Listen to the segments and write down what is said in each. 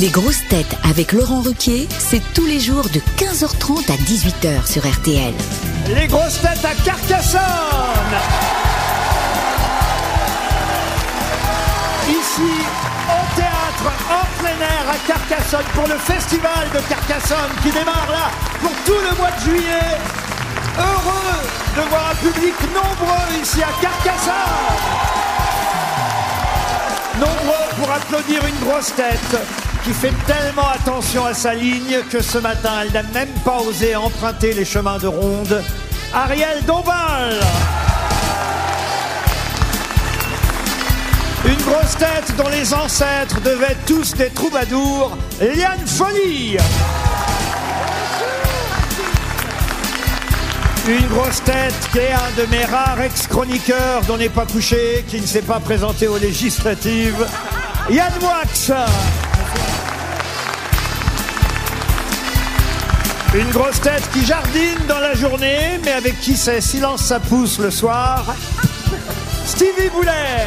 Les grosses têtes avec Laurent Ruquier, c'est tous les jours de 15h30 à 18h sur RTL. Les grosses têtes à Carcassonne Ici, au théâtre, en plein air à Carcassonne, pour le festival de Carcassonne qui démarre là pour tout le mois de juillet. Heureux de voir un public nombreux ici à Carcassonne Nombreux pour applaudir une grosse tête qui fait tellement attention à sa ligne que ce matin, elle n'a même pas osé emprunter les chemins de ronde. Ariel Dombal. Une grosse tête dont les ancêtres devaient tous des troubadours, Liane Folie. Une grosse tête qui est un de mes rares ex-chroniqueurs dont n'est pas couché, qui ne s'est pas présenté aux législatives, Yann Wax Une grosse tête qui jardine dans la journée, mais avec qui c'est silence ça pousse le soir, Stevie Boulet.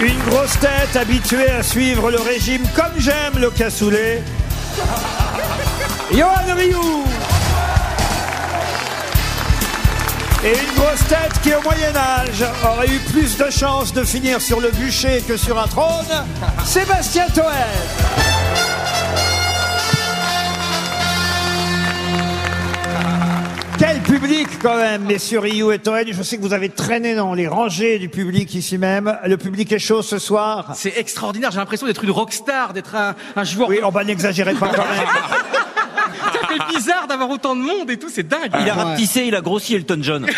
Une grosse tête habituée à suivre le régime comme j'aime le cassoulet, Johan Rioux Et une grosse tête qui, au Moyen-Âge, aurait eu plus de chances de finir sur le bûcher que sur un trône, Sébastien Toer. Quel public quand même, messieurs Rioux et Toen. Je sais que vous avez traîné dans les rangées du public ici même. Le public est chaud ce soir. C'est extraordinaire, j'ai l'impression d'être une rockstar, d'être un, un joueur. Oui, on va n'exagérer pas quand même. D'avoir autant de monde et tout, c'est dingue. Il a rapetissé, il a grossi Elton John.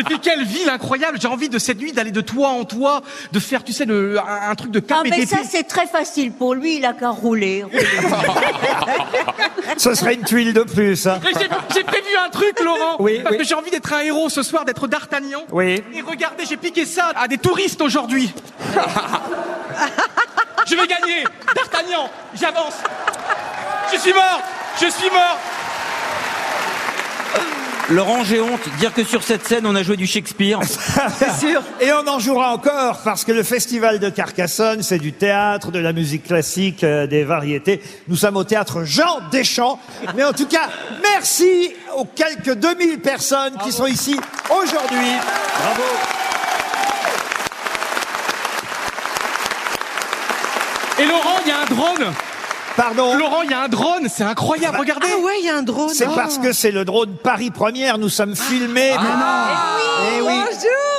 Et puis quelle ville incroyable, j'ai envie de cette nuit d'aller de toit en toit, de faire, tu sais, le, un, un truc de Ah, cap et mais ça, c'est très facile pour lui, il a qu'à rouler. rouler. Ce serait une tuile de plus. hein. J'ai- J'ai prévu un truc, Laurent. Oui, parce oui. que j'ai envie d'être un héros ce soir, d'être D'Artagnan. Oui. Et regardez, j'ai piqué ça à des touristes aujourd'hui. Je vais gagner. D'Artagnan, j'avance. Je suis mort. Je suis mort. Laurent, j'ai honte. Dire que sur cette scène, on a joué du Shakespeare. Et on en jouera encore parce que le festival de Carcassonne, c'est du théâtre, de la musique classique, euh, des variétés. Nous sommes au théâtre Jean Deschamps. Mais en tout cas, merci aux quelques 2000 personnes qui sont ici aujourd'hui. Bravo. Et Laurent, il y a un drone. Pardon. Laurent, il y a un drone. C'est incroyable. Regardez. Ah ouais, il y a un drone. C'est parce que c'est le drone Paris Première. Nous sommes filmés. Eh oui. Bonjour drone.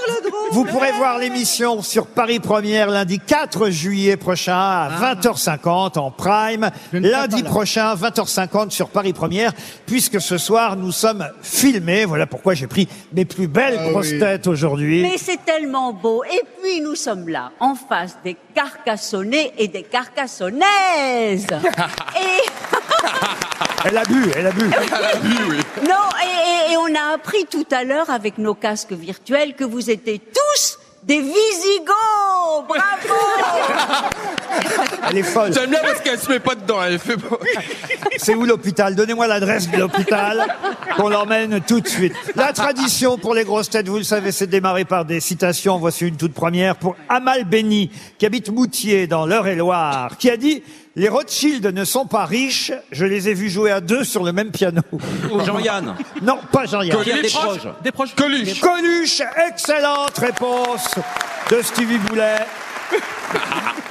Vous pourrez voir l'émission sur Paris Première lundi 4 juillet prochain à 20h50 en prime. Lundi prochain 20h50 sur Paris Première puisque ce soir nous sommes filmés. Voilà pourquoi j'ai pris mes plus belles grosses têtes aujourd'hui. Mais c'est tellement beau. Et puis, nous sommes là, en face des Carcassonnais et des Carcassonnaises. et, Elle a bu, elle a bu. non, on a appris tout à l'heure avec nos casques virtuels que vous étiez tous des Visigoths. Bravo! Elle est folle. J'aime bien parce qu'elle se met pas dedans, elle fait beau. C'est où l'hôpital? Donnez-moi l'adresse de l'hôpital qu'on l'emmène tout de suite. La tradition pour les grosses têtes, vous le savez, c'est démarrer par des citations. Voici une toute première pour Amal Béni, qui habite Moutier dans l'Eure-et-Loire, qui a dit « Les Rothschild ne sont pas riches, je les ai vus jouer à deux sur le même piano. Jean-Yann. » Non, pas Jean-Yann. Des proches. Des proches. Coluche. Coluche, excellente réponse de Stevie Boulet.